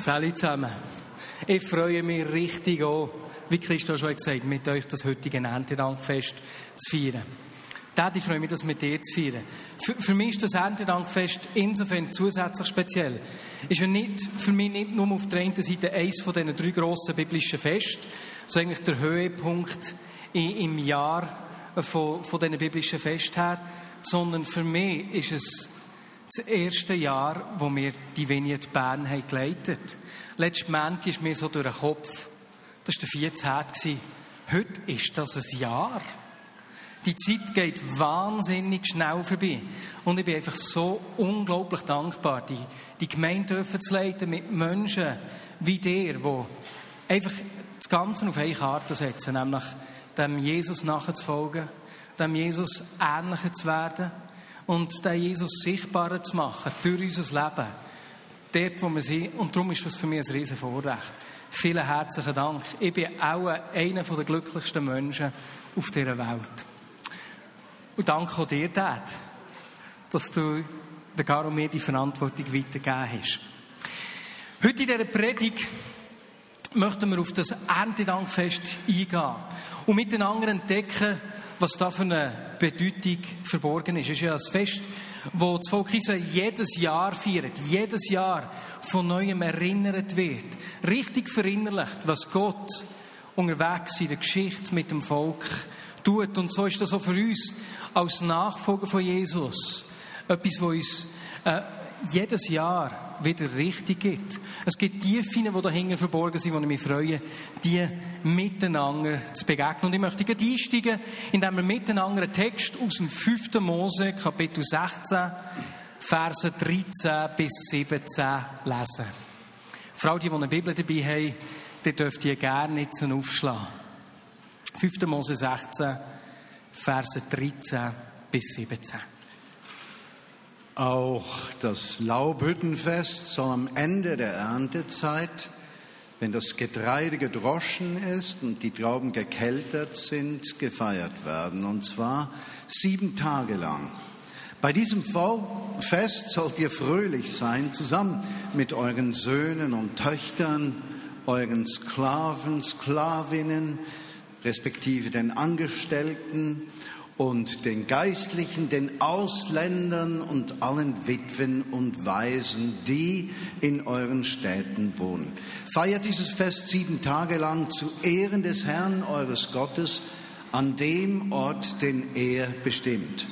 Salut zusammen. Ich freue mich richtig auch, wie Christo schon gesagt hat, mit euch das heutige Erntedankfest zu feiern. Dad, ich freue mich, das mit dir zu feiern. Für, für mich ist das Erntedankfest insofern zusätzlich speziell. Ist ja nicht, für mich nicht nur auf der einen Seite eines von diesen drei grossen biblischen Festen, so eigentlich der Höhepunkt im Jahr von, von diesen biblischen Festen her, sondern für mich ist es das erste Jahr, wo wir die Vignette Bern haben geleitet haben. Letzten Montag ist mir so durch den Kopf, das war der 14. Heute ist das ein Jahr. Die Zeit geht wahnsinnig schnell vorbei. Und ich bin einfach so unglaublich dankbar, die, die Gemeinde zu leiten mit Menschen wie dir, die einfach das Ganze auf eine Karte setzen, nämlich dem Jesus nachzufolgen, dem Jesus ähnlicher zu werden und den Jesus sichtbarer zu machen durch unser Leben. Dort, wo wir sind. Und darum ist das für mich ein riesen Vorrecht. Vielen herzlichen Dank. Ich bin auch einer der glücklichsten Menschen auf dieser Welt. Und danke auch dir, Dad, dass du der Garo mir die Verantwortung weitergegeben hast. Heute in dieser Predigt möchten wir auf das Erntedankfest eingehen und miteinander entdecken, was da für eine Bedeutung verborgen ist. Es ist ja ein Fest, wo das Volk Israel jedes Jahr feiert, jedes Jahr von Neuem erinnert wird. Richtig verinnerlicht, was Gott unterwegs in der Geschichte mit dem Volk tut. Und so ist das auch für uns als Nachfolger von Jesus etwas, was uns äh, jedes Jahr wieder richtig gibt. Es gibt Tiefen, die dahinter verborgen sind, wo ich mich freue, die miteinander zu begegnen. Und ich möchte gleich einsteigen, indem wir miteinander einen Text aus dem 5. Mose, Kapitel 16, Verse 13 bis 17 lesen. Frau, die, die eine Bibel dabei haben, die dürft ihr gerne nicht so aufschlagen. 5. Mose 16, Verse 13 bis 17. Auch das Laubhüttenfest soll am Ende der Erntezeit, wenn das Getreide gedroschen ist und die Trauben gekeltert sind, gefeiert werden. Und zwar sieben Tage lang. Bei diesem Fest sollt ihr fröhlich sein, zusammen mit euren Söhnen und Töchtern, euren Sklaven, Sklavinnen, respektive den Angestellten und den Geistlichen, den Ausländern und allen Witwen und Waisen, die in euren Städten wohnen. Feiert dieses Fest sieben Tage lang zu Ehren des Herrn eures Gottes an dem Ort, den er bestimmt.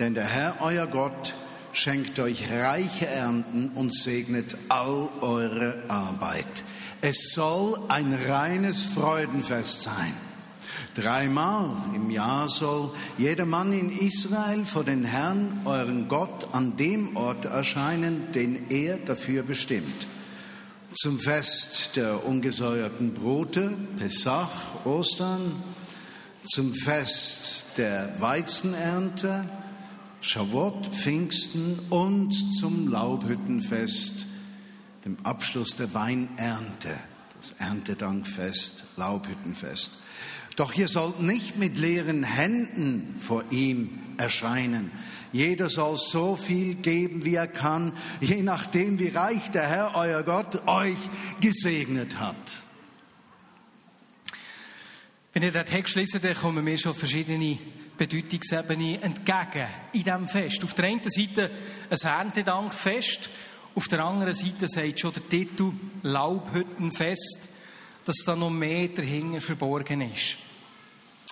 Denn der Herr, euer Gott, schenkt euch reiche Ernten und segnet all eure Arbeit. Es soll ein reines Freudenfest sein. Dreimal im Jahr soll jeder Mann in Israel vor den Herrn, euren Gott, an dem Ort erscheinen, den er dafür bestimmt. Zum Fest der ungesäuerten Brote, Pesach, Ostern, zum Fest der Weizenernte, Shavuot, Pfingsten und zum Laubhüttenfest, dem Abschluss der Weinernte, das Erntedankfest, Laubhüttenfest. Doch ihr sollt nicht mit leeren Händen vor ihm erscheinen. Jeder soll so viel geben, wie er kann, je nachdem, wie reich der Herr, euer Gott, euch gesegnet hat. Wenn ihr den Text lest, dann kommen mir schon verschiedene Bedeutungsebenen entgegen in diesem Fest. Auf der einen Seite ein Erntedankfest, auf der anderen Seite sagt schon der Titel Laubhüttenfest dass da noch mehr dahinter verborgen ist.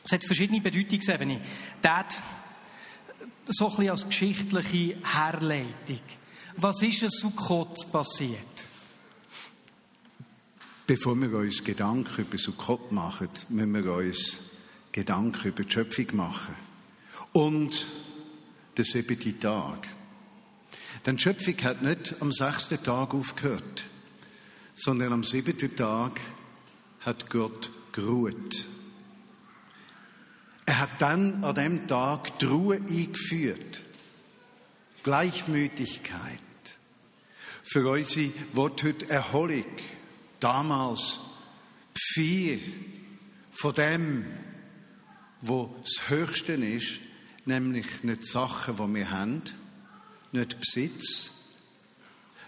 Es hat verschiedene Bedeutungsebenen. Das so ein als geschichtliche Herleitung. Was ist in Sukkot passiert? Bevor wir uns Gedanken über Sukkot machen, müssen wir uns Gedanken über die Schöpfung machen. Und den siebten Tag. Denn die Schöpfung hat nicht am sechsten Tag aufgehört, sondern am siebten Tag hat Gott geruht. Er hat dann an dem Tag die Ruhe eingeführt. Gleichmütigkeit. Für unsere wird heute Erholung. Damals viel von dem, wo das Höchste ist, nämlich nicht Sachen, die wir haben, nicht Besitz,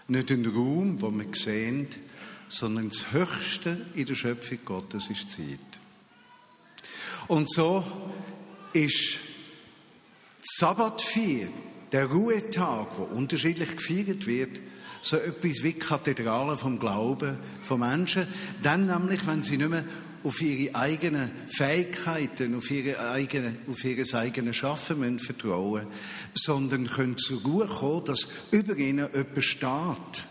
nicht ein Raum, wo wir sehen, sondern das Höchste in der Schöpfung Gottes ist Zeit. Und so ist Sabbatfeier, der Ruhetag, wo unterschiedlich gefeiert wird, so etwas wie Kathedrale vom Glauben von Menschen. Dann nämlich, wenn sie nicht mehr auf ihre eigenen Fähigkeiten, auf, ihre eigene, auf ihr eigenes Schaffen müssen vertrauen sondern können zur Ruhe kommen, dass über ihnen jemand steht,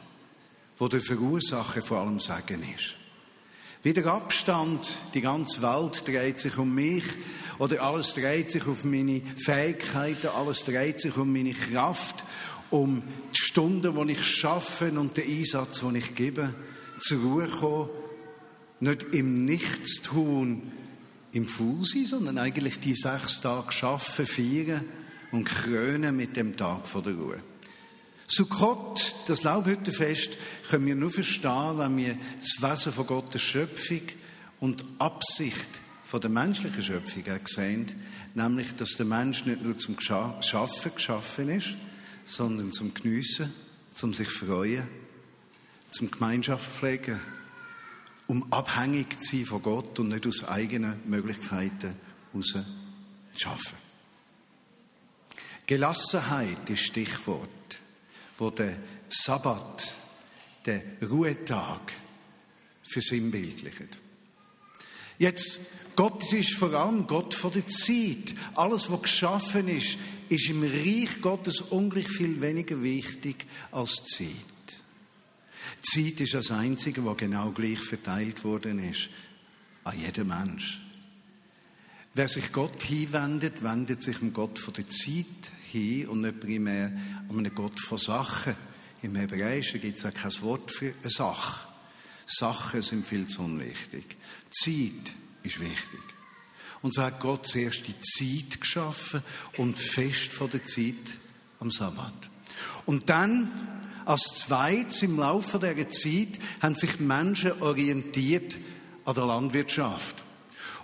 wo der Verursacher vor allem Sagen ist. Wie der Abstand, die ganze Welt dreht sich um mich, oder alles dreht sich auf meine Fähigkeiten, alles dreht sich um meine Kraft, um die Stunden, die ich schaffe und den Einsatz, den ich gebe, zur Ruhe kommen nicht im Nichtstun im Fußi, sondern eigentlich die sechs Tage schaffen, feiern und krönen mit dem Tag vor der Ruhe. Sukkot, das Laubhüttenfest, können wir nur verstehen, wenn wir das Wesen von Gottes Schöpfung und Absicht von der menschlichen Schöpfung sehen, nämlich, dass der Mensch nicht nur zum Schaffen geschaffen ist, sondern zum Geniessen, zum sich freuen, zum Gemeinschaft pflegen um abhängig zu sein von Gott und nicht aus eigenen Möglichkeiten heraus zu schaffen. Gelassenheit ist Stichwort, wo der Sabbat, der Ruhetag, versinnbildlicht. Jetzt, Gott ist vor allem Gott von der Zeit. Alles, was geschaffen ist, ist im Reich Gottes ungleich viel weniger wichtig als Zeit. Zeit ist das Einzige, was genau gleich verteilt worden ist an jeden Mensch. Wer sich Gott hinwendet, wendet sich dem Gott von der Zeit hin und nicht primär an einen Gott von Sachen. Im Hebräischen gibt es ja kein Wort für eine Sache. Sachen sind viel zu unwichtig. Zeit ist wichtig. Und so hat Gott zuerst die Zeit geschaffen und fest von der Zeit am Sabbat. Und dann als zweites im Laufe der Zeit haben sich die Menschen orientiert an der Landwirtschaft.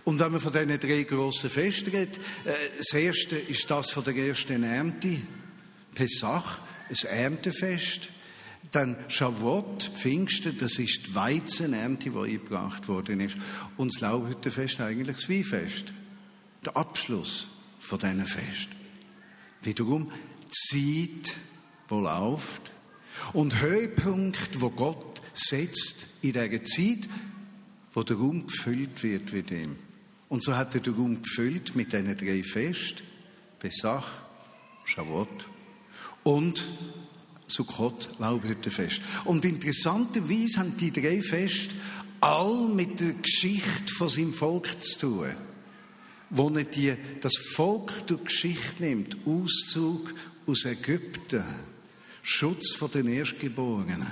Und wenn man von diesen drei grossen Festen redet, äh, das erste ist das von der ersten Ernte, Pesach, ein Erntefest. Dann Shavuot, Pfingsten, das ist die Weizenernte, die eingebracht worden ist. Und das Laubhüttenfest eigentlich das Weinfest. Der Abschluss von diesen Fest. Wiederum Zeit, die läuft, und Höhepunkt, wo Gott setzt in der Zeit, wo der Raum gefüllt wird mit ihm. Und so hat er den Raum gefüllt mit diesen drei Fest, Pesach, Shavuot und Sukkot, Laubhüttenfest. Und interessanterweise haben die drei Fest all mit der Geschichte von seinem Volk zu tun. Wo er die, das Volk durch Geschichte nimmt, Auszug aus Ägypten, Schutz vor den Erstgeborenen.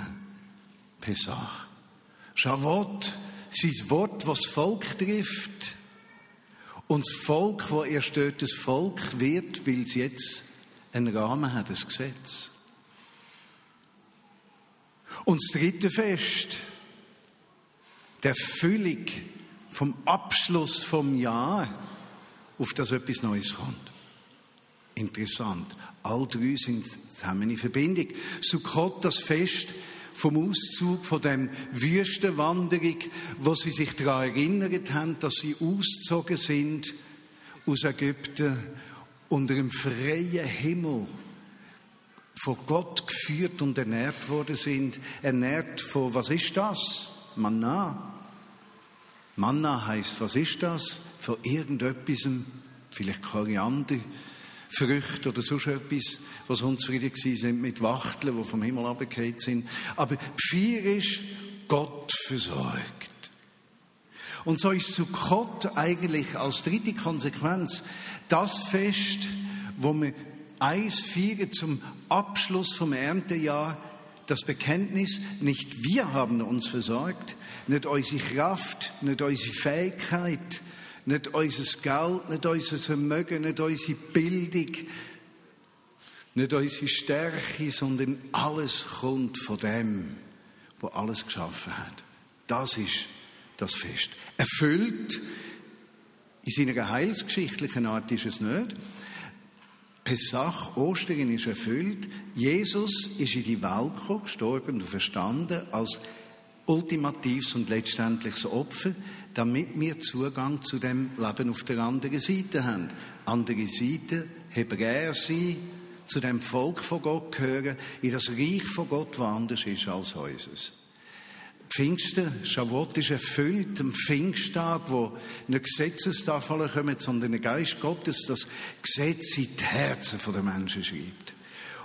Pesach. Shavuot, sein Wort, was das Volk trifft. Und das Volk, wo erst dort das Volk wird, weil es jetzt einen Rahmen hat, das Gesetz. Und das dritte Fest, der Füllung vom Abschluss vom Jahr, auf das etwas Neues kommt. Interessant. All drei sind zusammen in Verbindung. Sukkot, das Fest vom Auszug von dem Wüstenwanderung, wo sie sich daran erinnert haben, dass sie ausgezogen sind aus Ägypten unter einem freien Himmel von Gott geführt und ernährt worden sind. Ernährt von, was ist das? Manna. Manna heißt, was ist das? Von irgendetwas, vielleicht Koriander, Früchte oder sonst etwas, was unzufrieden sind mit Wachteln, die vom Himmel abgekehrt sind. Aber Vier ist Gott versorgt. Und so ist Sukkot eigentlich als dritte Konsequenz das Fest, wo wir eins feiern zum Abschluss vom Erntejahr, das Bekenntnis, nicht wir haben uns versorgt, nicht unsere Kraft, nicht unsere Fähigkeit, nicht unser Geld, nicht unser Vermögen, nicht unsere Bildung, nicht unsere Stärke, sondern alles kommt von dem, wo alles geschaffen hat. Das ist das Fest. Erfüllt in seiner heilsgeschichtlichen Art ist es nicht. Pesach, Ostern ist erfüllt. Jesus ist in die Welt gekommen, gestorben und verstanden als ultimatives und letztendliches Opfer, damit wir Zugang zu dem Leben auf der anderen Seite haben. Andere Seite, Hebräer sein, zu dem Volk von Gott gehören, in das Reich von Gott, das anders ist als unseres. Pfingsten, Shavuot ist erfüllt, am Pfingsttag, wo nicht Gesetzestafeln kommen, sondern der Geist Gottes das Gesetz in die Herzen der Menschen schreibt.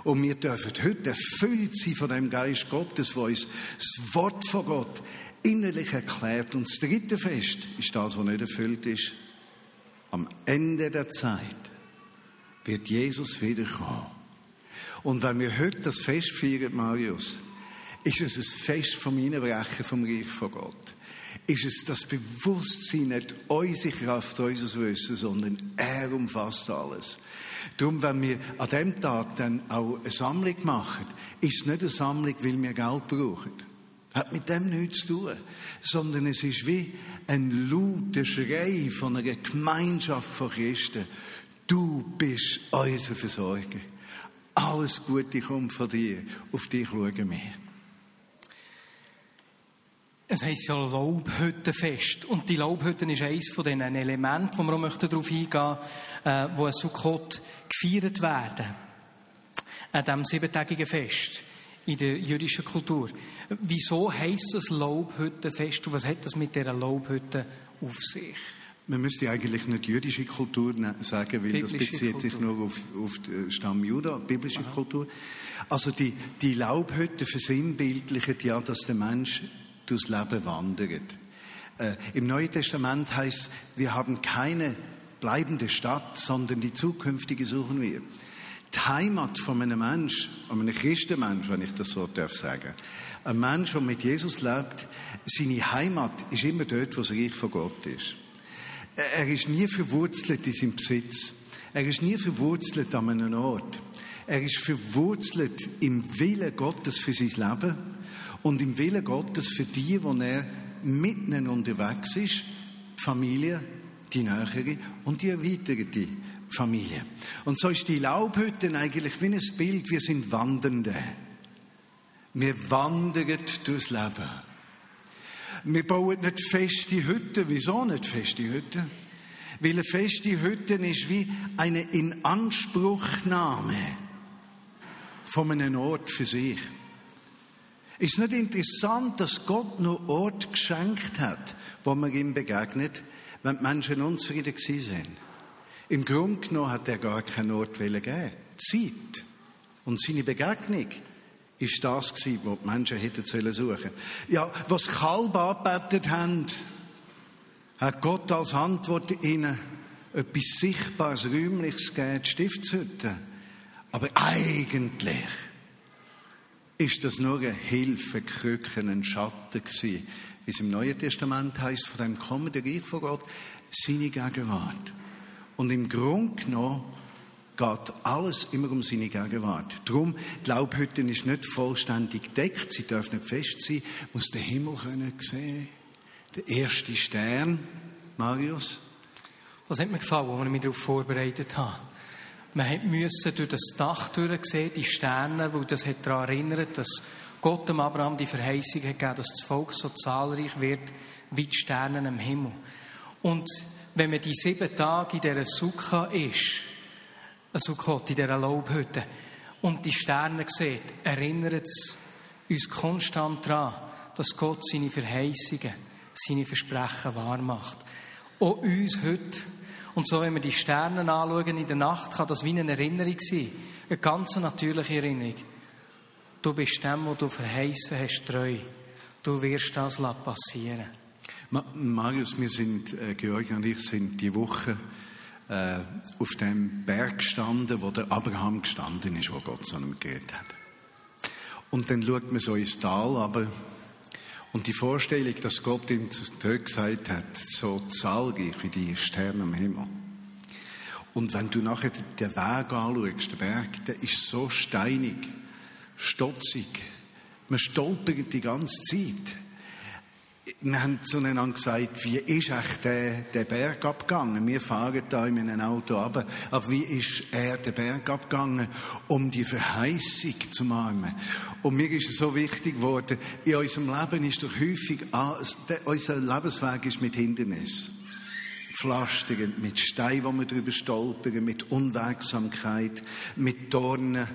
Und wir dürfen heute erfüllt sein von dem Geist Gottes, wo uns das Wort von Gott innerlich erklärt. Und das dritte Fest ist das, was nicht erfüllt ist. Am Ende der Zeit wird Jesus wiederkommen. Und wenn wir heute das Fest feiern, Marius, ist es ein Fest vom Einbrechen vom Reich von Gott. Ist es das Bewusstsein, nicht unsere Kraft, unser Wissen, sondern er umfasst alles. Darum, wenn wir an dem Tag dann auch eine Sammlung machen, ist es nicht eine Sammlung, weil wir Geld brauchen. Hat mit dem nichts zu tun. Sondern es ist wie ein lauter Schrei von einer Gemeinschaft von Christen. Du bist unser Versorger. Alles Gute kommt von dir. Auf dich schauen wir. Es heisst ja Laubhüttenfest. Und die Laubhütten ist eines von den Elementen, wo wir auch darauf eingehen möchten, äh, wo ein Sukkot gefeiert werden. An diesem siebentägigen Fest in der jüdischen Kultur. Wieso heisst das Laubhüttenfest und was hat das mit dieser Laubhütte auf sich? Man müsste eigentlich nicht jüdische Kultur sagen, weil biblische das bezieht Kultur. sich nur auf, auf den Stamm Juda, biblische Aha. Kultur. Also die, die Laubhütte versinnbildlichen ja, dass der Mensch durchs Leben wandert. Äh, Im Neuen Testament heißt, wir haben keine bleibende Stadt, sondern die zukünftige suchen wir. Die Heimat von einem Mensch, einem Christenmensch, wenn ich das so darf sagen, ein Mensch, der mit Jesus lebt, seine Heimat ist immer dort, wo das Reich von Gott ist. Er ist nie verwurzelt in seinem Besitz. Er ist nie verwurzelt an einem Ort. Er ist verwurzelt im Willen Gottes für sein Leben und im Willen Gottes für die, wo er mitten unterwegs ist, die Familie, die nähere und die erweiterte Familie. Und so ist die Laubhütte eigentlich wie ein Bild, wir sind Wandernde. Wir wandern durchs Leben. Wir bauen nicht feste Hütten. Wieso nicht feste Hütten? Weil eine feste Hütte ist wie eine Inanspruchnahme von einem Ort für sich. Ist nicht interessant, dass Gott nur Ort geschenkt hat, wo man ihm begegnet, wenn die Menschen unzufrieden sind? Im Grunde genommen hat er gar keinen Ort geben. Zeit und seine Begegnung ist das was die Menschen hätten suchen sollen. Ja, was Kalb angebetet haben, hat Gott als Antwort ihnen etwas Sichtbares, Räumliches gegeben, die Stiftshütte. Aber eigentlich ist das nur eine Hilfe, Krücken, ein Schatten gewesen. Wie es im Neuen Testament heißt, von dem kommenden Reich von Gott, seine Gegenwart. Und im Grunde genommen geht alles immer um seine Gegenwart. Darum, die Laubhütte ist nicht vollständig gedeckt, sie darf nicht fest sein, muss den Himmel können sehen. Der erste Stern, Marius. Das hat mir gefallen, als ich mich darauf vorbereitet habe. Man musste durch das Dach sehen, die Sterne, weil das hat daran erinnert, dass Gott dem Abraham die Verheißung hat gegeben, dass das Volk so zahlreich wird wie die Sterne im Himmel. Und wenn man die sieben Tage in dieser Sukka ist, Sukkot, in dieser Laubhütte, und die Sterne sieht, erinnert es uns konstant daran, dass Gott seine Verheißungen, seine Versprechen wahrmacht. Auch uns heute. Und so, wenn wir die Sterne anschauen in der Nacht, kann das wie eine Erinnerung sein. Eine ganz natürliche Erinnerung. Du bist dem, wo du verheißen hast, treu. Du wirst das passieren. Marius, wir sind, äh, Georg und ich sind die Woche äh, auf dem Berg gestanden, wo der Abraham gestanden ist, wo Gott zu ihm geredet hat. Und dann schaut man so ins Tal aber und die Vorstellung, dass Gott ihm zurück gesagt hat, so zahlreich wie die Sterne am Himmel. Und wenn du nachher den Weg anschaust, den Berg, der ist so steinig, stotzig. Man stolpert die ganze Zeit. Wir haben zueinander gesagt, wie ist eigentlich der, der Berg abgegangen? Wir fahren da in einem Auto ab, aber wie ist er den Berg abgegangen, um die Verheißung zu machen? Und mir ist es so wichtig geworden, in unserem Leben ist doch häufig, unser Lebensweg ist mit Hindernis. Pflastern, mit Steinen, wo wir drüber stolpern, mit Unwegsamkeit, mit Dornen,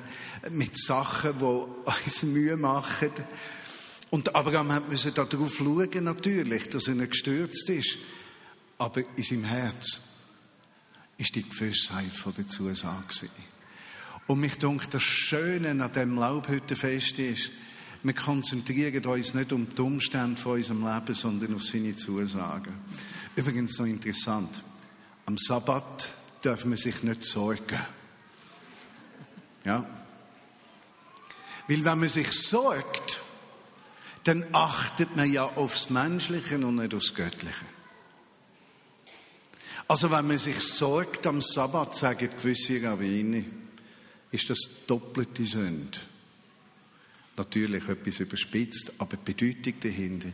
mit Sachen, die uns Mühe machen. Und Abraham musste darauf schauen, natürlich, dass er nicht gestürzt ist. Aber in seinem Herz ist die Gewissheit von der Zusage. Und mich denkt, das Schöne an dem Laubhüttenfest ist, wir konzentrieren uns nicht um die Umstände von unserem Leben, sondern auf seine Zusagen. Übrigens noch interessant. Am Sabbat darf man sich nicht sorgen. Ja? Weil wenn man sich sorgt, dann achtet man ja aufs Menschliche und nicht aufs Göttliche. Also wenn man sich sorgt am Sabbat, sagen gewisse Rabbiner, ist das doppelte Sünde. Natürlich etwas überspitzt, aber die Bedeutung dahinter,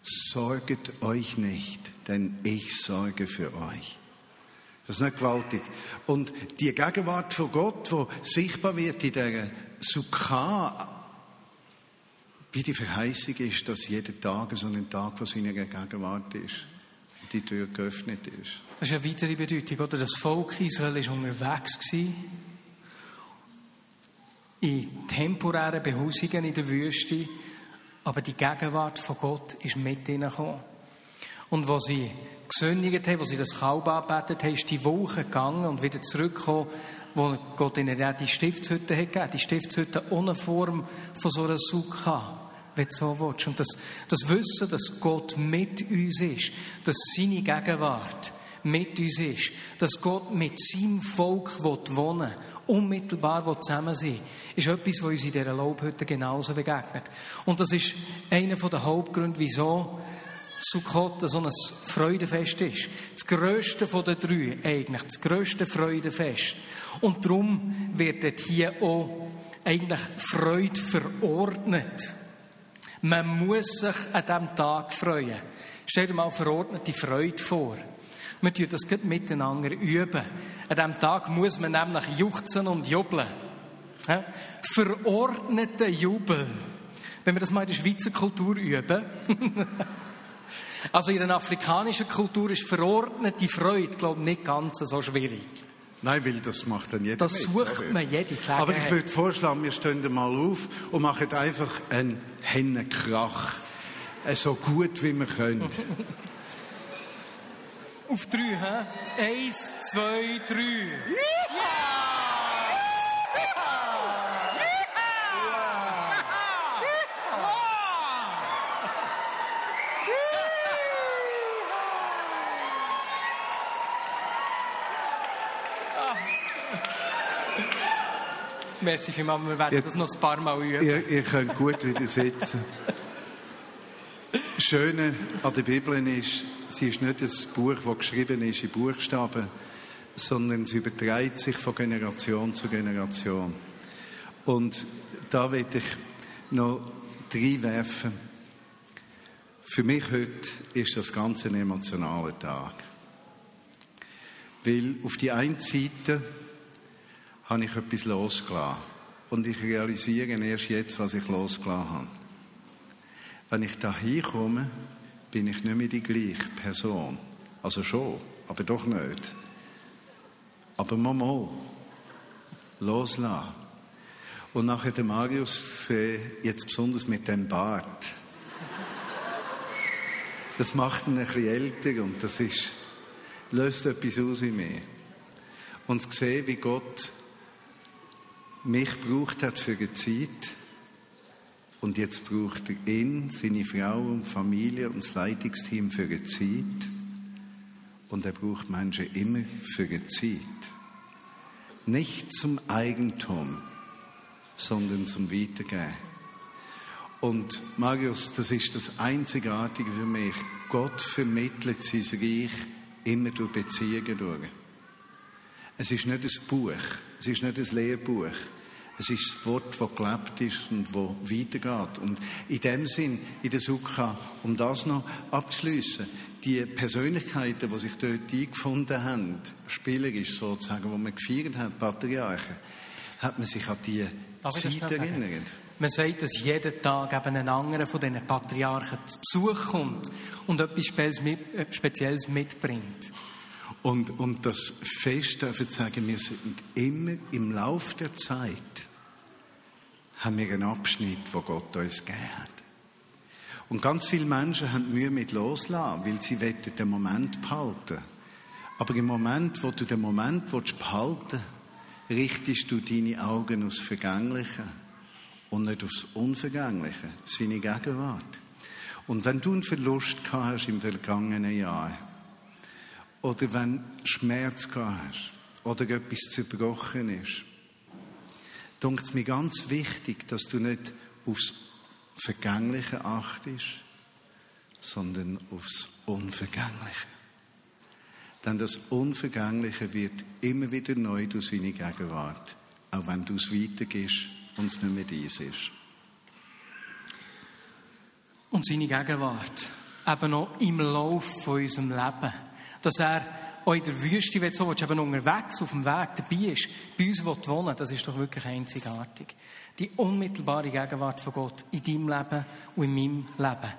sorget euch nicht, denn ich sorge für euch. Das ist nicht gewaltig. Und die Gegenwart von Gott, die sichtbar wird in dieser Sukkah, wie die Verheißung ist, dass jeder Tag so ein Tag von seiner Gegenwart ist. Und die Tür geöffnet ist. Das ist eine weitere Bedeutung, oder? Das Volk Israel war unterwegs in temporären Behausungen in der Wüste, aber die Gegenwart von Gott ist mit ihnen gekommen. Und wo sie gesündigt haben, wo sie das Kalb angebetet haben, ist die Woche gegangen und wieder zurückgekommen, wo Gott ihnen die Stiftshütte hat gegeben. Die Stiftshütte ohne Form von so einer Sukkah wenn du so willst. Und das, das Wissen, dass Gott mit uns ist, dass seine Gegenwart mit uns ist, dass Gott mit seinem Volk wohnen will, unmittelbar zusammen sein ist etwas, was uns in dieser Lobhütte genauso begegnet. Und das ist einer der Hauptgründe, wieso Sukkot so ein Freudenfest ist. Das grösste von den drei eigentlich, das grösste Freudenfest. Und darum wird hier auch eigentlich Freude verordnet. Man muss sich an diesem Tag freuen. Stell dir mal verordnete Freude vor. Wir tun das miteinander üben. An diesem Tag muss man nämlich juchzen und jubeln. Verordnete Jubel. Wenn wir das mal in der Schweizer Kultur üben. also in der afrikanischen Kultur ist verordnete Freude, glaube ich, nicht ganz so schwierig. Nein, weil das macht dann jeder Das mit, sucht man jede Gelegenheit. Aber ich würde vorschlagen, wir stehen mal auf und machen einfach einen Hennenkrach. Äh, so gut wie wir können. auf drei, hä? Eins, zwei, drei. Ja! Merci vielmals, wir werden ja, das noch ein paar Mal üben. Ihr, ihr könnt gut wieder sitzen. Das Schöne an der Bibel ist, sie ist nicht ein Buch, das geschrieben ist in Buchstaben, sondern sie überträgt sich von Generation zu Generation. Und da will ich noch reinwerfen. Für mich heute ist das Ganze ein emotionaler Tag. Weil auf die einen Seite habe ich etwas losgelassen. Und ich realisiere erst jetzt, was ich losgelassen habe. Wenn ich da hinkomme, bin ich nicht mehr die gleiche Person. Also schon, aber doch nicht. Aber mal, loslassen. Und nachher den Marius sehe, jetzt besonders mit dem Bart. Das macht ihn ein bisschen älter und das ist, löst etwas aus in mir. Und zu sehen, wie Gott mich gebraucht hat für eine Zeit und jetzt braucht er ihn, seine Frau und Familie und das Leitungsteam für eine Zeit und er braucht Menschen immer für eine Zeit. Nicht zum Eigentum, sondern zum Weitergehen. Und Marius, das ist das Einzigartige für mich. Gott vermittelt sein Reich immer durch Beziehungen durch. Es ist nicht ein Buch, es ist nicht ein Lehrbuch. Es ist das Wort, das gelebt ist und das weitergeht. Und in dem Sinn, in der Sukha, um das noch abzuschliessen, die Persönlichkeiten, die sich dort eingefunden haben, spielerisch sozusagen, wo man gefeiert hat, Patriarchen, hat man sich an die Zeit erinnert. Man sagt, dass jeden Tag eben ein anderer von diesen Patriarchen zu Besuch kommt und etwas Spezielles mitbringt. Und, und das Fest, darf ich sagen, wir sind immer im Laufe der Zeit, haben wir einen Abschnitt, wo Gott uns gegeben hat. Und ganz viele Menschen haben Mühe mit loslassen, weil sie den Moment behalten. Aber im Moment, wo du den Moment behalten willst, richtest du deine Augen aufs Vergängliche und nicht aufs Unvergängliche, seine Gegenwart. Und wenn du einen Verlust gehabt hast im vergangenen Jahr, oder wenn Schmerz gehabt hast, oder etwas zerbrochen ist, denkt es mir ganz wichtig, dass du nicht aufs Vergängliche achtest, sondern aufs Unvergängliche. Denn das Unvergängliche wird immer wieder neu durch seine Gegenwart, auch wenn du es weitergehst und es nicht mehr dies ist. Und seine Gegenwart, eben noch im Lauf von unserem Leben, dass er auch in der Wüste, wenn du so eben unterwegs auf dem Weg dabei ist, bei uns wohnen das ist doch wirklich einzigartig. Die unmittelbare Gegenwart von Gott in deinem Leben und in meinem Leben.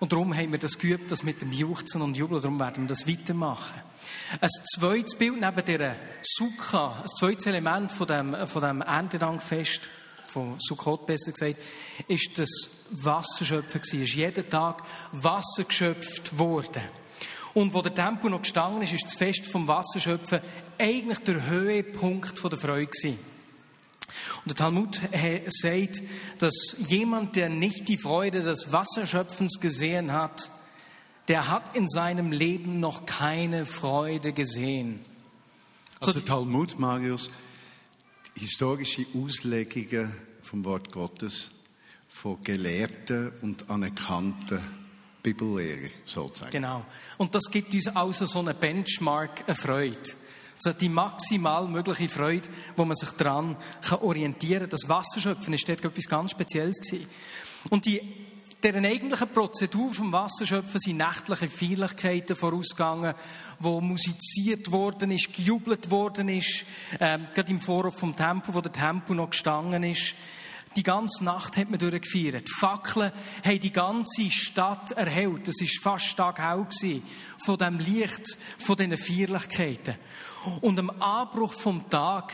Und darum haben wir das geübt, das mit dem Juchzen und Jubeln, darum werden wir das weitermachen. Ein zweites Bild neben dieser Sukha, ein zweites Element von dem, von dem Erntedankfest, von Sukkot besser gesagt, ist das Wasserschöpfen gewesen. Es ist jeden Tag Wasser geschöpft worden. Und wo der Tempel noch gestanden ist, ist das Fest vom Wasserschöpfen eigentlich der Höhepunkt der Freude gewesen. Und der Talmud sagt, dass jemand, der nicht die Freude des Wasserschöpfens gesehen hat, der hat in seinem Leben noch keine Freude gesehen. Also der Talmud, Marius, historische Auslegungen vom Wort Gottes von gelehrten und anerkannten Bibellehrer sozusagen. Genau. Und das gibt uns also so eine Benchmark, eine Freude. Also die maximal mögliche Freude, wo man sich daran orientieren kann. Das Wasserschöpfen ist dort etwas ganz Spezielles gewesen. Und die deren eigentlichen Prozedur vom Wasserschöpfen sind nächtliche Feierlichkeiten vorausgegangen, wo musiziert worden ist, gejubelt worden ist, ähm, gerade im Vorhof vom Tempel, wo der Tempel noch gestanden ist. Die ganze Nacht hat man durchgefeiert. Die Fackeln haben die ganze Stadt erhellt. Es war fast taghell von dem Licht, von diesen Feierlichkeiten. Und am Anbruch vom Tag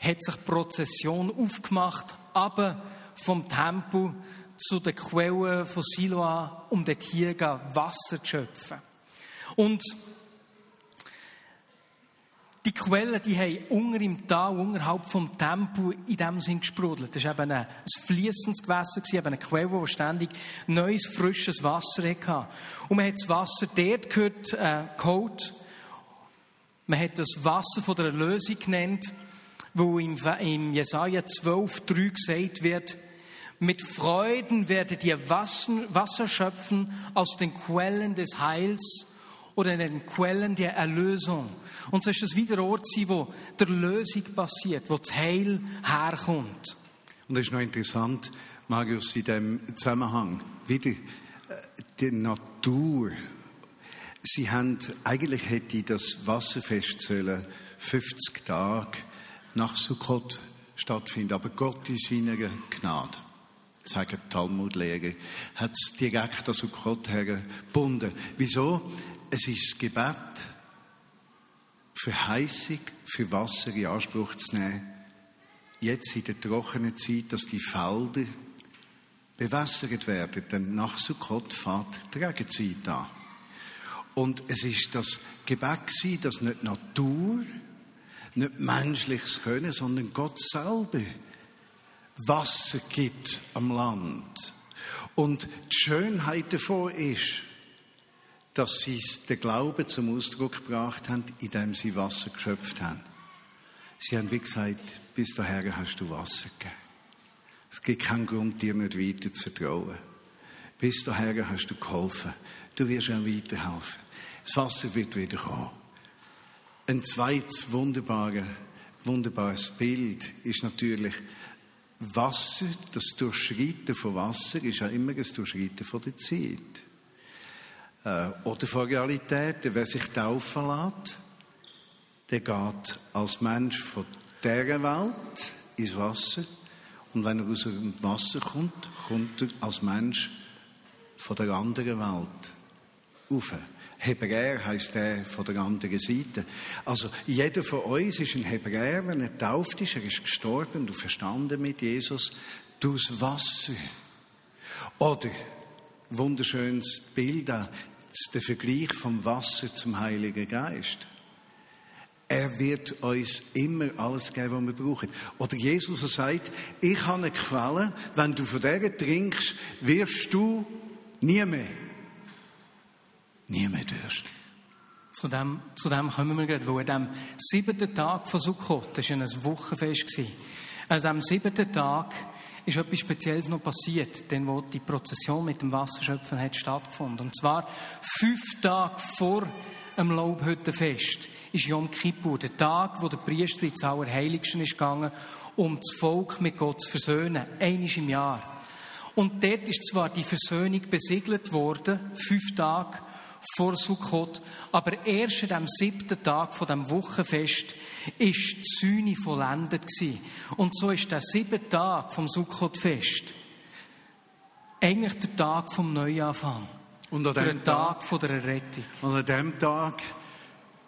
hat sich die Prozession aufgemacht, aber vom Tempel zu den Quellen von Siloa, um dort hier Wasser zu schöpfen. Und die Quellen, die haben unter im Tal, unterhalb vom Tempel in dem Sinn gesprudelt. Das war eben ein fließendes Gewässer, eben eine Quelle, wo ständig neues, frisches Wasser hatte. Und man hat das Wasser dort gehört, äh, geholt. Man hat das Wasser von der Erlösung genannt, wo im, im Jesaja 12,3 gesagt wird, mit Freuden werdet ihr Wasser schöpfen aus den Quellen des Heils oder in den Quellen der Erlösung. Und so ist es wieder ein Ort wo der Lösung passiert, wo das Heil herkommt. Und das ist noch interessant, Marius, in diesem Zusammenhang, wieder äh, die Natur. Sie haben, eigentlich hätte das Wasserfest 50 Tage nach Sukkot stattfinden, aber Gott in seiner Gnade sagen Talmudlehrer, hat es direkt an Sukkot hergebunden. Wieso? Es ist das Gebet, für Heissig, für Wasser in Anspruch zu nehmen. Jetzt in der trockenen Zeit, dass die Felder bewässert werden, denn nach Sukkot fährt die Regenzeit an. Und es ist das Gebet gewesen, dass nicht Natur, nicht menschliches Können, sondern Gott selber Wasser gibt am Land. Und die Schönheit davon ist, dass sie den Glauben zum Ausdruck gebracht haben, indem sie Wasser geschöpft haben. Sie haben wie gesagt, bis dahin hast du Wasser gegeben. Es gibt keinen Grund, dir nicht weiter zu vertrauen. Bis dahin hast du geholfen. Du wirst auch weiterhelfen. Das Wasser wird wieder kommen. Ein zweites wunderbares wunderbares Bild ist natürlich Wasser, das Durchschreiten von Wasser ist ja immer das Durchschreiten von der Zeit. Äh, oder von Realität, wer sich taufen lässt, der geht als Mensch von dieser Welt ins Wasser und wenn er aus dem Wasser kommt, kommt er als Mensch von der anderen Welt rauf. Hebräer heißt der von der anderen Seite. Also jeder von uns ist ein Hebräer, wenn er tauft ist, er ist gestorben, du verstanden mit Jesus, durchs Wasser. Oder, wunderschönes Bild, der Vergleich vom Wasser zum Heiligen Geist. Er wird uns immer alles geben, was wir brauchen. Oder Jesus sagt, ich habe eine Quelle, wenn du von der trinkst, wirst du nie mehr nie mehr Durst. Zu dem, zu dem kommen wir gerade, wo an dem siebten Tag von Sukkot, das war ein Wochenfest, also am siebten Tag ist etwas Spezielles noch passiert, denn wo die Prozession mit dem Wasserschöpfen hat stattgefunden. Und zwar fünf Tage vor dem Laubhüttenfest ist Yom Kippur, der Tag, wo der Priester ins Allerheiligsten ist gegangen, um das Volk mit Gott zu versöhnen, einiges im Jahr. Und dort ist zwar die Versöhnung besiegelt worden, fünf Tage vor Sukkot. Aber erst am siebten Tag von dem Wochenfest ist die Sühne vollendet gewesen. Und so ist der siebte Tag vom Sukkotfest eigentlich der Tag vom Neuanfang. Und an der Tag, von der Errettung. Und an dem Tag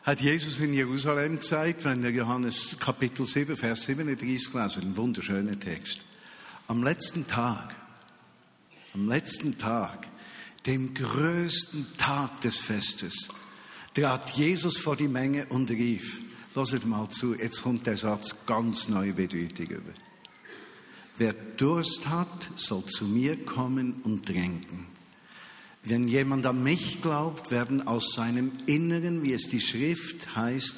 hat Jesus in Jerusalem gesagt, wenn er Johannes Kapitel 7, Vers 37 gelesen, ein wunderschöner Text. Am letzten Tag, am letzten Tag dem größten Tag des Festes, trat Jesus vor die Menge und rief, Hört mal zu, jetzt kommt der Satz ganz neue Bedeutung über. Wer Durst hat, soll zu mir kommen und trinken. Wenn jemand an mich glaubt, werden aus seinem Inneren, wie es die Schrift heißt,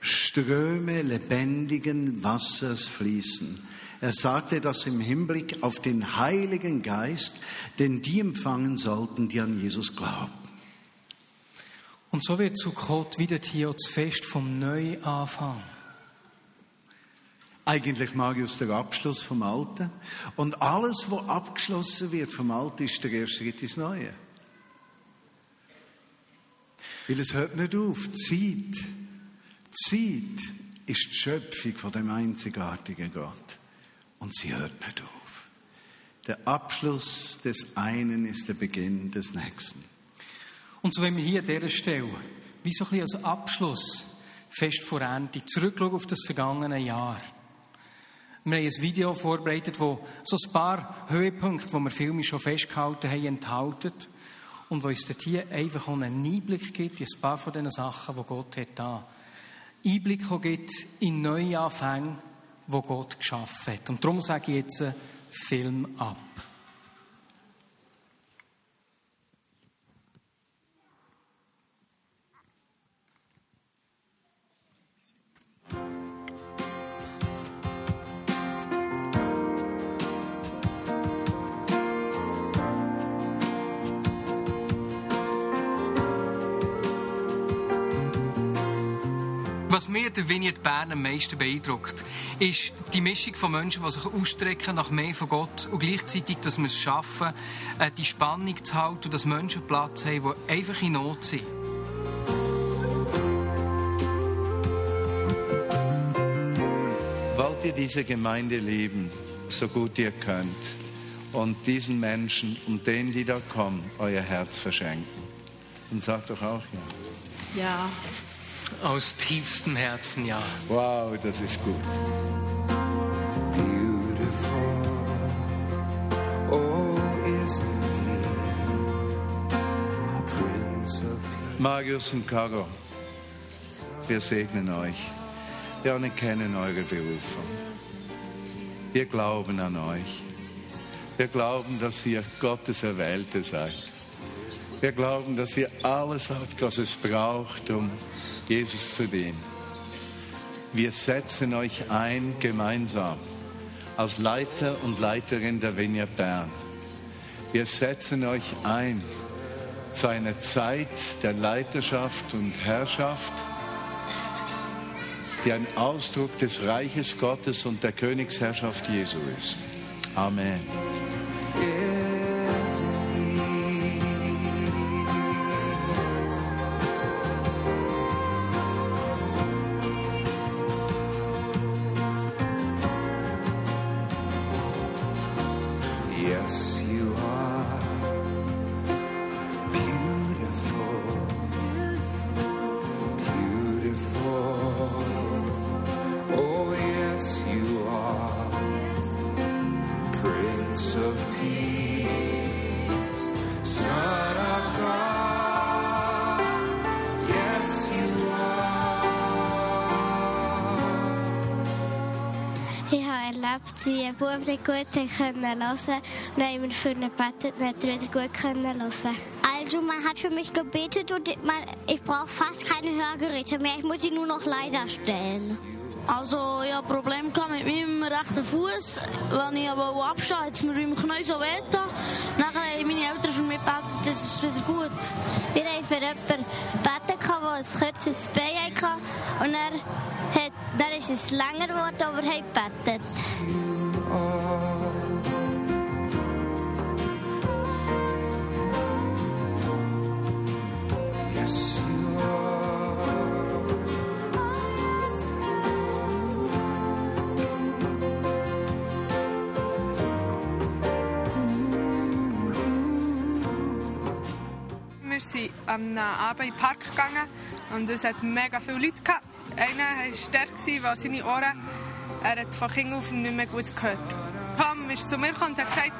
Ströme lebendigen Wassers fließen. Er sagte das im Hinblick auf den Heiligen Geist, den die empfangen sollten, die an Jesus glauben. Und so wird Sukkot wieder hier das Fest vom Neuanfang. Eigentlich Marius der Abschluss vom Alten. Und alles, was abgeschlossen wird vom Alten, ist der erste Schritt ins Neue. Weil es hört nicht auf. Zeit. Zeit ist die Schöpfung von dem einzigartigen Gott. Und sie hört nicht auf. Der Abschluss des einen ist der Beginn des nächsten. Und so wenn wir hier an dieser Stelle, wie so ein bisschen als Abschluss, fest vor Ende, zurückschauen auf das vergangene Jahr. Wir haben ein Video vorbereitet, wo so ein paar Höhepunkte, die wir Filme schon festgehalten haben, enthalten. Und wo uns dort hier einfach auch einen Einblick gibt in ein paar von diesen Sachen, die Gott hat da. Einblick gibt in neue Anfänge, wo Gott geschaffen hat. Und darum sage ich jetzt Film ab. Was mir der Vignette Bern am meisten beeindruckt, ist die Mischung von Menschen, die sich ausstrecken nach mehr von Gott und gleichzeitig, dass wir es schaffen, äh, die Spannung zu halten und dass Menschen Platz haben, die einfach in Not sind. Wollt ihr diese Gemeinde lieben, so gut ihr könnt, und diesen Menschen und denen, die da kommen, euer Herz verschenken? Und sagt doch auch ja. Ja. Aus tiefstem Herzen, ja. Wow, das ist gut. Oh, Marius und Caro, wir segnen euch. Wir anerkennen eure Berufung. Wir glauben an euch. Wir glauben, dass ihr Gottes Erwählte seid. Wir glauben, dass ihr alles habt, was es braucht, um Jesus zu dienen. Wir setzen euch ein gemeinsam als Leiter und Leiterin der Vineyard Bern. Wir setzen euch ein zu einer Zeit der Leiterschaft und Herrschaft, die ein Ausdruck des Reiches Gottes und der Königsherrschaft Jesu ist. Amen. Hören konnte. Dann haben wir für ihn gebetet und hat er wieder gut können hören. Also man hat für mich gebetet und man, ich brauche fast keine Hörgeräte mehr. Ich muss sie nur noch leiser stellen. Also, ich hatte Probleme mit meinem rechten Fuß. Wenn ich aber abstehe, hat es mir im Knie so weh. Nachher haben meine Eltern für mich gebetet, das ist wieder gut. Wir haben für jemanden gebeten, der ein kürzeres Bein hatte. Und er hat, dann ist es länger geworden, aber er hat gebetet. Am Abend in den Park gegangen und es hat mega viele Leute gehabt. Einer war der, der seine Ohren er hat von Kind auf nicht mehr gut gehört. Tom ist zu mir gekommen und hat gesagt,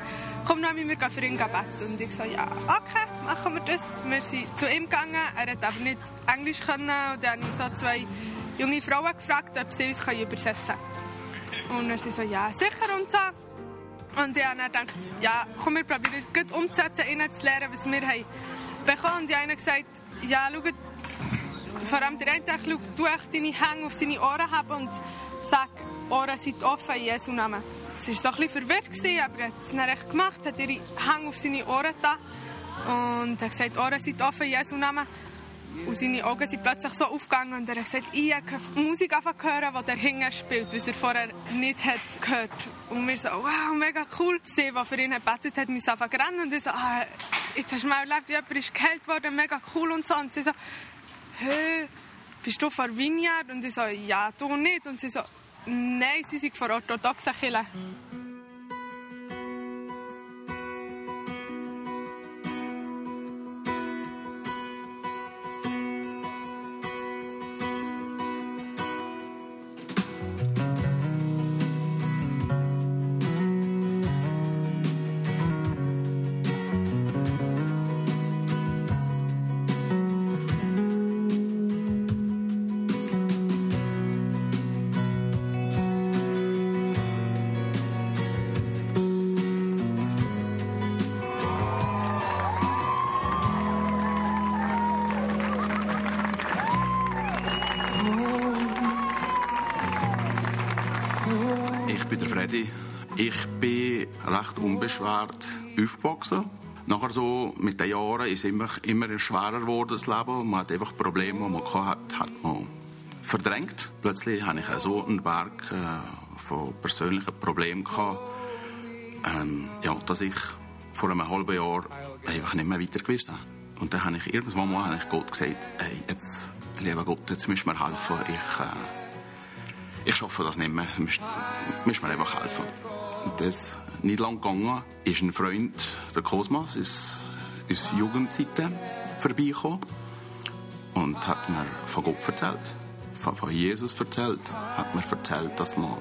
komm noch mit mir gehen für ihn beten. Und ich so, ja, okay, machen wir das. Wir sind zu ihm gegangen, er hat aber nicht Englisch können. Und dann habe ich so zwei junge Frauen gefragt, ob sie uns übersetzen können. Und er sie so, ja, sicher und so. Und ich habe dann gedacht, ja, komm, wir probieren gut umzusetzen, ihnen zu lernen, was wir haben bekommen. Und die eine gesagt, ja, schau, vor allem der eine sagt, schau, du echt deine Hänge auf seine Ohren haben und sag, Ohren sind offen in Jesu Namen. Sie war so ein bisschen verwirrt, aber er hat es dann echt gemacht, hat ihre Hänge auf seine Ohren da und hat gesagt, Ohren sind offen in Jesu Namen. Und seine Augen sind plötzlich so aufgegangen und er hat gesagt, ich habe Musik hören, die der Hinger spielt, was er vorher nicht hat gehört. Und wir so, wow, mega cool. Sie, die für ihn gebetet hat, anfangen zu rennen. Und ich so, ah, jetzt hast du mal erlebt, jemand ist geheilt worden, mega cool und so. Und sie so, hä, bist du von Vineyard? Und ich so, ja, du nicht. Und sie so, nein, sie sind von orthodoxen Kirche. Ich bin recht unbeschwert aufgewachsen. Nachher so, mit den Jahren ist es immer, immer schwerer geworden, das Leben. Man hat einfach Probleme, die man hatte, hat man verdrängt. Plötzlich hatte ich so einen Berg äh, von persönlichen Problemen gehabt, ähm, ja, dass ich vor einem halben Jahr einfach nicht mehr weiter gewusst habe. Und dann habe ich irgendwann mal habe ich Gott gesagt, hey, jetzt, lieber Gott, jetzt müssen wir helfen. Ich, äh, ich schaffe das nicht mehr. Musst, musst mir einfach helfen. Das nicht lang gegangen, ist ein Freund, der Kosmas, aus, aus Jugendzeiten vorbeigekommen und hat mir von Gott erzählt, von, von Jesus erzählt, hat mir erzählt, dass man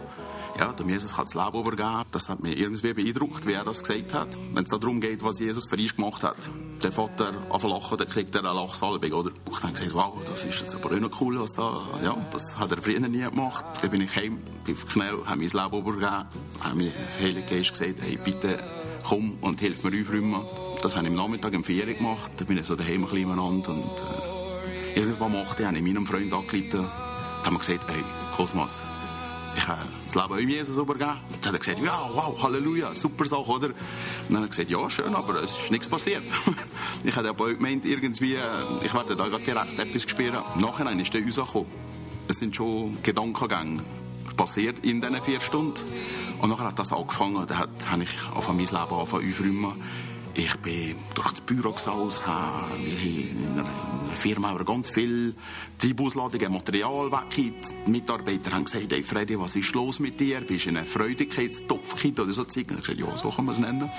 ja, dem Jesus kann das Leben übergeben. Das hat mich irgendwie beeindruckt, wie er das gesagt hat. Wenn es darum geht, was Jesus für uns gemacht hat. Der Vater auf lachen, dann kriegt er eine Lachsalbung, oder? Ich habe gesagt, wow, das ist jetzt aber auch cool, was da, ja, das hat er früher nie gemacht. Dann bin ich heim, bin auf Knie, habe mein Leben übergeben, habe mir Heilige Geist gesagt, hey, bitte komm und hilf mir aufräumen. Das habe ich am Nachmittag um 4 Uhr gemacht. Dann bin ich so daheim ein bisschen umeinander und, äh, irgendwann machte, habe ich meinem Freund angeleitet, dann haben wir gesagt, hey, Kosmos, ich habe das Leben auch Jesus übergeben. Dann hat er gesagt, ja, wow, Halleluja, super Sache, oder? Und dann hat er gesagt, ja, schön, aber es ist nichts passiert. ich hatte aber gemeint, irgendwie, äh, ich werde da direkt etwas spüren. Nachher ist der rausgekommen. es sind schon Gedankengänge passiert in diesen vier Stunden. Und dann hat das angefangen, da hat, habe ich auf mein Leben aufräumen. Ich bin durch das Büro gesaust, habe in einer, in einer Firma haben wir ganz viel Treibhausladungen, Material weg. Die Mitarbeiter haben gesagt, hey Freddy, was ist los mit dir? Bist du in einem Freudigkeitstopfkit oder so? Ich habe gesagt, ja, so kann man es nennen.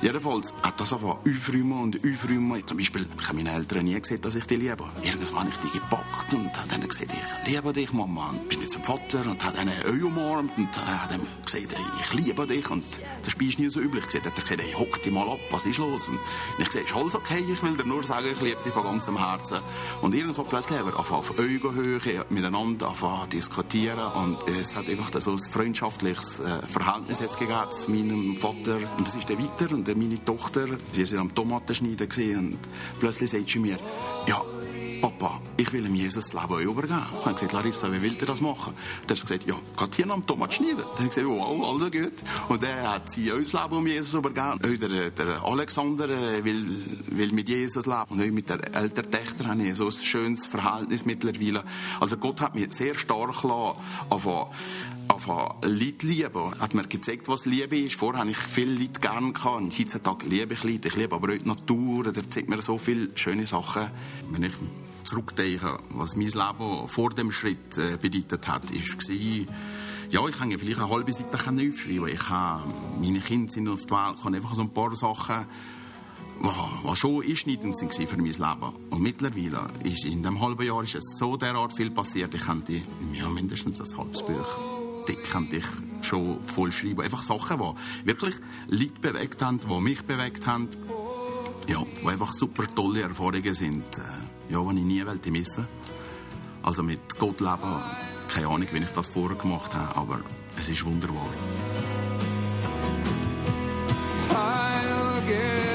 Jedenfalls hat das einfach aufräumen und aufräumen. Zum Beispiel, ich habe meine Eltern nie gesehen, dass ich die liebe. Irgendwann habe ich die gepackt und habe dann gesagt, ich liebe dich, Mama. Und bin jetzt zum Vater und hat einen Öl umarmt und hat dann gesagt, ich liebe dich. Und das ist nie so üblich. Dann hat er gesagt, hey, hock dich mal ab, was ist los? Und ich gesagt, ist alles okay, ich will dir nur sagen, ich liebe dich von ganzem Herzen. Und irgendwann plötzlich haben wir angefangen, auf Augenhöhe miteinander angefangen diskutieren und es hat einfach so ein freundschaftliches äh, Verhältnis jetzt gegeben zu meinem Vater. Und es ist dann weiter und dann meine Tochter, wir waren am Tomatenschneiden und plötzlich sagt sie mir, ja, Papa, ich will ihm Jesus das Leben übergeben. Ich habe gesagt, Larissa, wie will ihr das machen? Dann hat sie gesagt, ja, geht hier am Tomat schneiden. Dann habe ich gesagt, wow, alles gut. Und dann hat sie uns Leben um Jesus übergeben. Auch der, der Alexander äh, will, will mit Jesus leben. Und auch mit der älteren Tochter habe ich so ein schönes Verhältnis mittlerweile. Also Gott hat mich sehr stark lassen, anfangen, Leute lieben. Hat mir gezeigt, was Liebe ist. Vorher habe ich viele Leute gerne gehabt. Und heutzutage liebe ich Leute. Ich liebe aber auch die Natur. Er zeigt mir so viele schöne Sachen. Wenn ich zurückdenke, was mein Leben vor dem Schritt äh, bedeutet hat, war, ja, ich kann vielleicht eine halbe Seite aufschreiben. Ich habe, meine Kinder sind auf der Welt, ich habe einfach so ein paar Sachen, die schon einschneidend waren für mein Leben. Und mittlerweile, ist in diesem halben Jahr ist es so derart viel passiert, ich könnte ja, mindestens ein halbes Buch ich schon voll schreiben. Einfach Sachen, die wirklich Leute bewegt haben, die mich bewegt haben. Ja, die einfach super tolle Erfahrungen sind, äh, ja, die ich nie wollte missen. Also mit Gott leben, keine Ahnung, wie ich das vorher gemacht habe, aber es ist wunderbar. I'll get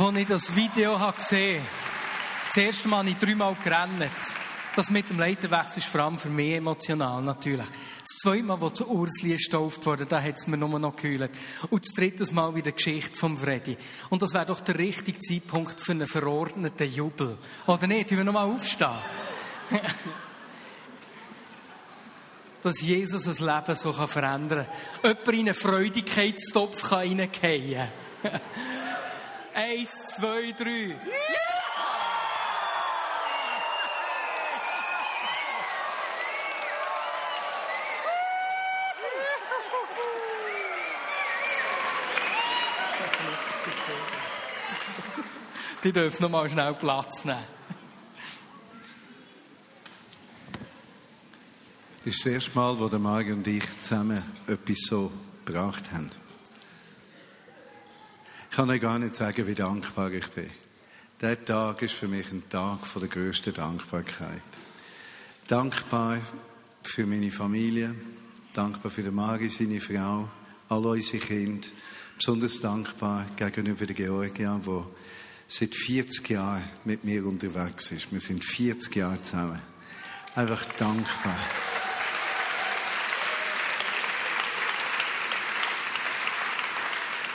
Als ich das Video gesehen habe, das erste Mal habe ich dreimal gerannt. Das mit dem Leiterwechsel ist vor allem für mich emotional, natürlich. Das zweite Mal, als Ursli getauft wurde, da hat es mir nur noch gekühlt. Und das dritte Mal wieder die Geschichte vom Freddy. Und das wäre doch der richtige Zeitpunkt für einen verordneten Jubel. Oder nicht? Wir noch mal aufstehen. Dass Jesus ein Leben so verändern kann. Jemand in einen Freudigkeitstopf kann reingehen kann. Eins, zwei, drei. Die dürfen noch mal schnell Platz nehmen. Das ist das erste Mal, wo der Mario und ich zusammen etwas so gebracht haben. Ich kann euch gar nicht sagen, wie dankbar ich bin. Der Tag ist für mich ein Tag von der größten Dankbarkeit. Dankbar für meine Familie, dankbar für den Mari, seine Frau, all unsere Kinder. Besonders dankbar gegenüber der Georgia, die seit 40 Jahren mit mir unterwegs ist. Wir sind 40 Jahre zusammen. Einfach dankbar.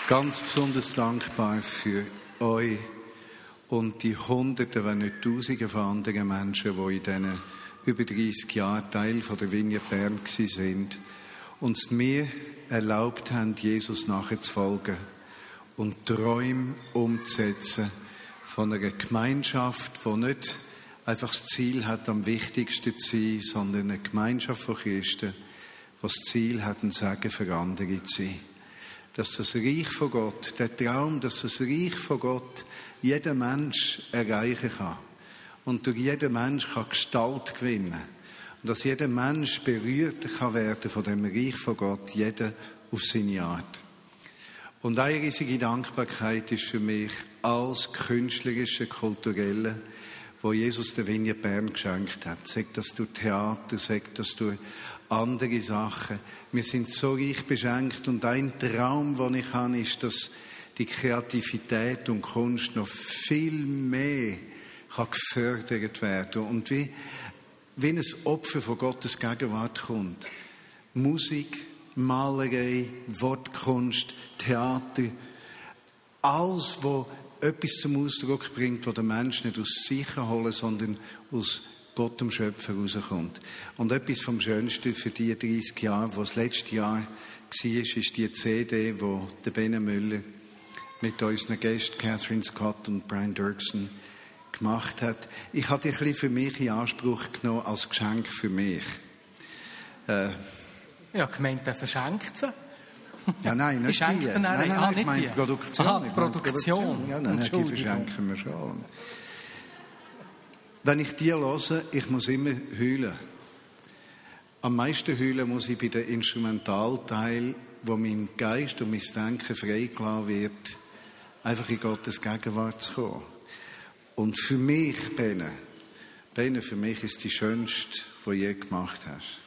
Ganz besonders dankbar für euch und die Hunderte, wenn nicht Tausende von anderen Menschen, die in diesen über 30 Jahren Teil von der Vineyard Bern sind, uns mir erlaubt haben, Jesus nachzufolgen und Träume umzusetzen von einer Gemeinschaft, die nicht einfach das Ziel hat, am wichtigsten zu sein, sondern eine Gemeinschaft von Christen, die das Ziel hat, ein Sagen für andere zu sein dass das Reich von Gott, der Traum, dass das Reich von Gott jeder Mensch erreichen kann. Und durch jeden Mensch kann Gestalt gewinnen. Und dass jeder Mensch berührt kann werden von dem Reich von Gott, jeder auf seine Art. Und eine riesige Dankbarkeit ist für mich alles künstlerische, kulturelle, wo Jesus der Vineyard Bern geschenkt hat. Sagt das durch Theater, sagt das durch andere Sachen. Wir sind so reich beschenkt und ein Traum, den ich habe, ist, dass die Kreativität und Kunst noch viel mehr kann gefördert werden und wie, wie ein Opfer von Gottes Gegenwart kommt. Musik, Malerei, Wortkunst, Theater, alles, was etwas zum Ausdruck bringt, was der Mensch nicht aus sich holen, sondern aus Gott, dem Schöpfer, rauskommt. Und etwas vom Schönsten für die 30 Jahre, was das letzte Jahr war, ist die CD, wo der Bene Müller mit unseren Gästen Catherine Scott und Brian Dirksen gemacht hat. Ich habe die ein bisschen für mich in Anspruch genommen als Geschenk für mich. Äh, Ja, gemeint, er verschenkt sie. ja, nein, nicht die. Nein, nein, nein, Ah, ich meine die. Produktion. Aha, ich meine Produktion. Ja, nein, nein, die verschenken wir schon. Wenn ich die höre, ich muss immer heulen. Am meisten heulen muss ich bei dem Instrumentalteil, wo mein Geist und mein Denken freigelassen wird, einfach in Gottes Gegenwart zu kommen. Und für mich, Bene, Bene, für mich ist die schönste, die du je gemacht hast.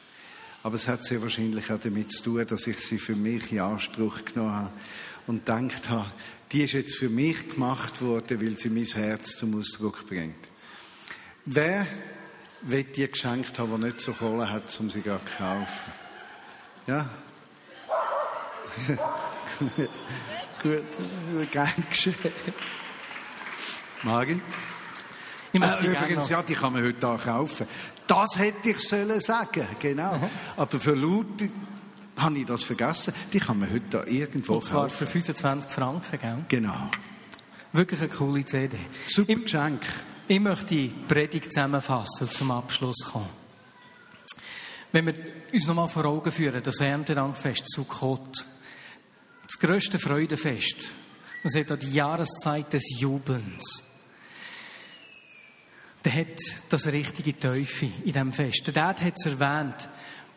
Aber es hat sehr wahrscheinlich auch damit zu tun, dass ich sie für mich in Anspruch genommen habe und gedacht habe, die ist jetzt für mich gemacht worden, weil sie mein Herz zum Ausdruck bringt. Wer wird die geschenkt haben, die nicht so Kohle hat, um sie gerade zu kaufen? Ja? Gut, gern geschehen. Mari? Ich Äh, übrigens, ja, die kann man heute auch kaufen. Das hätte ich sollen sagen, genau. Aber für Leute habe ich das vergessen. Die kann man heute da irgendwo Und zwar kaufen. für 25 Franken, gell? Genau. Wirklich eine coole CD. Super Geschenk. Ich möchte die Predigt zusammenfassen und zum Abschluss kommen. Wenn wir uns nochmal vor Augen führen, das Erntedankfest Sukkot, das grösste Freudenfest, man sieht da die Jahreszeit des Jubelns, der hat das richtige Teufel in diesem Fest. Der Dad hat es erwähnt.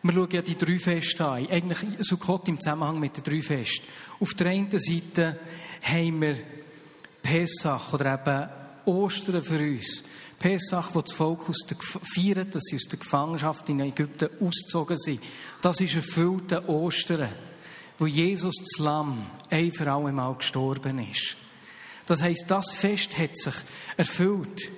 Wir schauen ja die drei Feste an. Eigentlich Sukkot im Zusammenhang mit den drei Festen. Auf der einen Seite haben wir Pesach oder eben Ostern für uns. Pesach, wo das Volk aus der, feiert, dass sie aus der Gefangenschaft in Ägypten ausgezogen sind. Das ist erfüllte Ostern, wo Jesus, das Lamm, ein für alle Mal gestorben ist. Das heisst, das Fest hat sich erfüllt.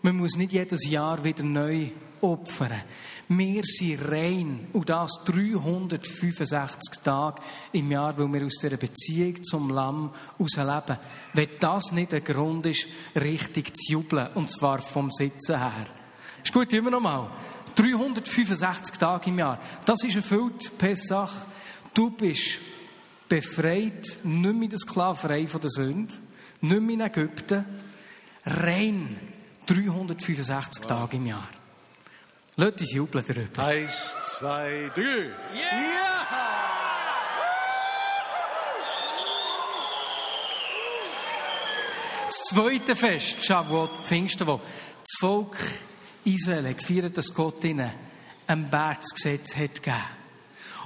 Man muss nicht jedes Jahr wieder neu opfern. Wir sind rein und das 365 Tage im Jahr, weil wir aus dieser Beziehung zum Lamm herausleben. Wenn das nicht ein Grund ist, richtig zu jubeln, und zwar vom Sitzen her. Ist gut, immer noch mal. 365 Tage im Jahr. Das ist erfüllt, Pessach. Du bist befreit, nicht mehr in der Sklaverei von der Sünde, nicht mehr in Ägypten, rein 365 Tage im Jahr. Uns jubeln darüber. Eins, zwei, drei. Das zweite Fest, Shavuot, Pfingsten, wo das Volk Israel hat gefeiert, dass Gott ihnen ein Berg das Gesetz hat gegeben.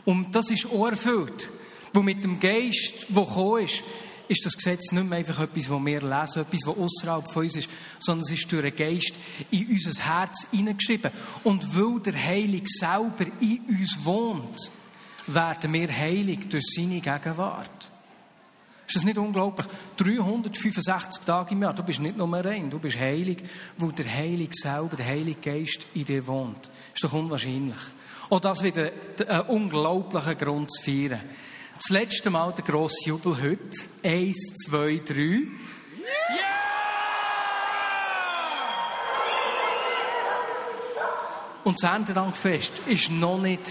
Und das ist auch erfüllt. Wo mit dem Geist, der gekommen ist, ist das Gesetz nicht mehr einfach etwas, das wir lesen, etwas, das außerhalb von uns ist, sondern es ist durch den Geist in unser Herz hineingeschrieben. Und weil der Heilige selber in uns wohnt, werden wir heilig durch seine Gegenwart. Ist das nicht unglaublich? 365 Tage im Jahr. Du bist nicht nur rein, du bist heilig, weil der Heilige selber, der Heilige Geist in dir wohnt. Ist doch unwahrscheinlich. Und das wieder ein unglaublicher Grund zu feiern. Das letzte Mal der grosse Jubel heute. Eins, zwei, drei. Und das Erntedankfest ist noch nicht,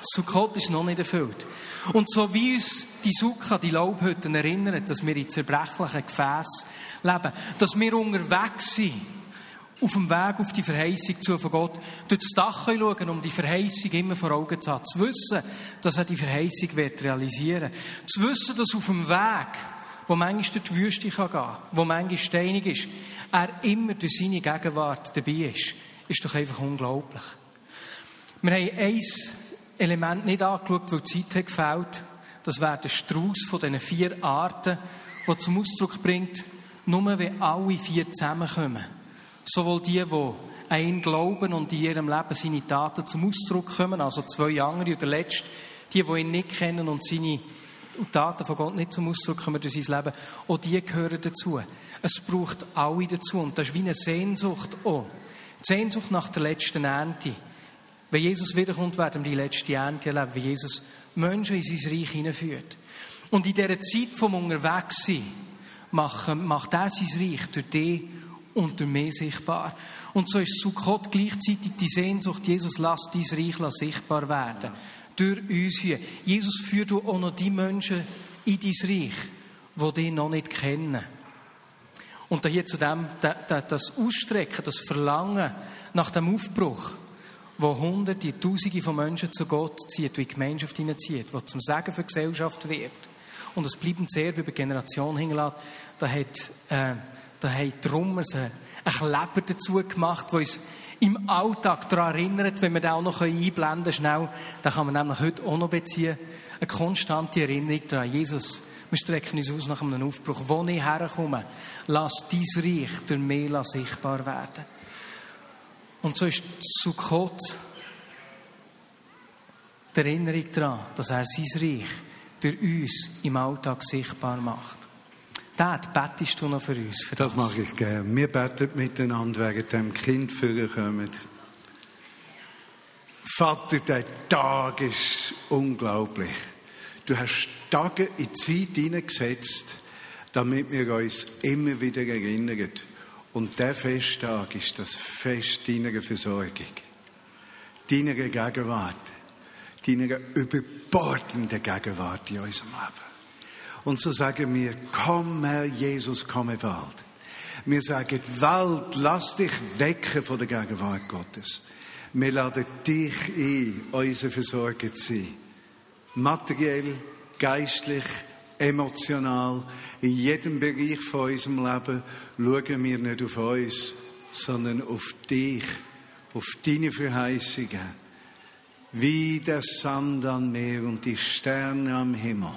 Sukkot ist noch nicht erfüllt. Und so wie uns die Sukkah, die Laubhütten erinnern, dass wir in zerbrechlichen Gefäßen leben, dass wir unterwegs sind, auf dem Weg auf die Verheißung zu von Gott, durch das Dach schauen, um die Verheißung immer vor Augen zu haben. Zu wissen, dass er die Verheißung wird realisieren Zu wissen, dass auf dem Weg, wo manchmal durch die Wüste kann gehen wo manchmal steinig ist, er immer durch seine Gegenwart dabei ist, ist doch einfach unglaublich. Wir haben ein Element nicht angeschaut, weil die Zeit hat gefehlt. das wäre der Strauß von diesen vier Arten, der zum Ausdruck bringt, nur wenn alle vier zusammenkommen. Sowohl die, die ihn glauben und in ihrem Leben seine Taten zum Ausdruck kommen, also zwei andere, und der die, die ihn nicht kennen und seine Taten von Gott nicht zum Ausdruck kommen durch sein Leben, auch die gehören dazu. Es braucht alle dazu und das ist wie eine Sehnsucht auch. Die Sehnsucht nach der letzten Ernte. Wenn Jesus wiederkommt, werden wir die letzte Ernte erleben, wie Jesus Menschen in sein Reich hineinführt. Und in dieser Zeit vom Unterwegssein macht, macht er sein Reich durch dich durch mich sichtbar. Und so ist Sukkot gleichzeitig die Sehnsucht, Jesus, lass dein Reich sichtbar werden. Durch uns hier. Jesus führt auch noch die Menschen in dein Reich, die dich noch nicht kennen. Und hier zu dem, das Ausstrecken, das Verlangen nach dem Aufbruch, wo Hunderte, Tausende von Menschen zu Gott zieht, wie die Gemeinschaft hineinzieht, wo zum Segen für die Gesellschaft wird. Und es bleibt sehr über Generation hingelangt. Da hat, äh, da hat drum ein, ein Kleber dazu gemacht, der uns im Alltag daran erinnert, wenn wir den auch noch einblenden können, schnell, dann kann man nämlich heute auch noch beziehen, eine konstante Erinnerung daran. Jesus, wir strecken uns aus nach einem Aufbruch. Wo ich herkomme, lass dein Reich durch mich sichtbar werden. Und so ist Sukkot die Erinnerung daran, dass er sein Reich durch uns im Alltag sichtbar macht. Dad, bettest du noch für uns? Für das? das mache ich gerne. Wir beten miteinander, wegen dem Kind kommen. Vater, der Tag ist unglaublich. Du hast Tage in die Zeit hineingesetzt, damit wir uns immer wieder erinnern. Und der Festtag ist das Fest deiner Versorgung, deiner Gegenwart, deiner überbordenden Gegenwart in unserem Leben. Und so sagen wir, komm Herr Jesus, komme bald. Wir sagen, Welt, lass dich wecken von der Gegenwart Gottes. Wir laden dich ein, unser Versorger zu sein. Materiell, geistlich, emotional, in jedem Bereich von unserem Leben schauen wir nicht auf uns, sondern auf dich, auf deine Verheißungen. Wie der Sand am Meer und die Sterne am Himmel.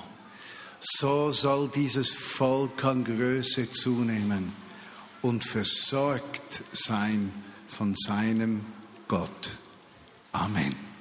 So soll dieses Volk an Größe zunehmen und versorgt sein von seinem Gott. Amen.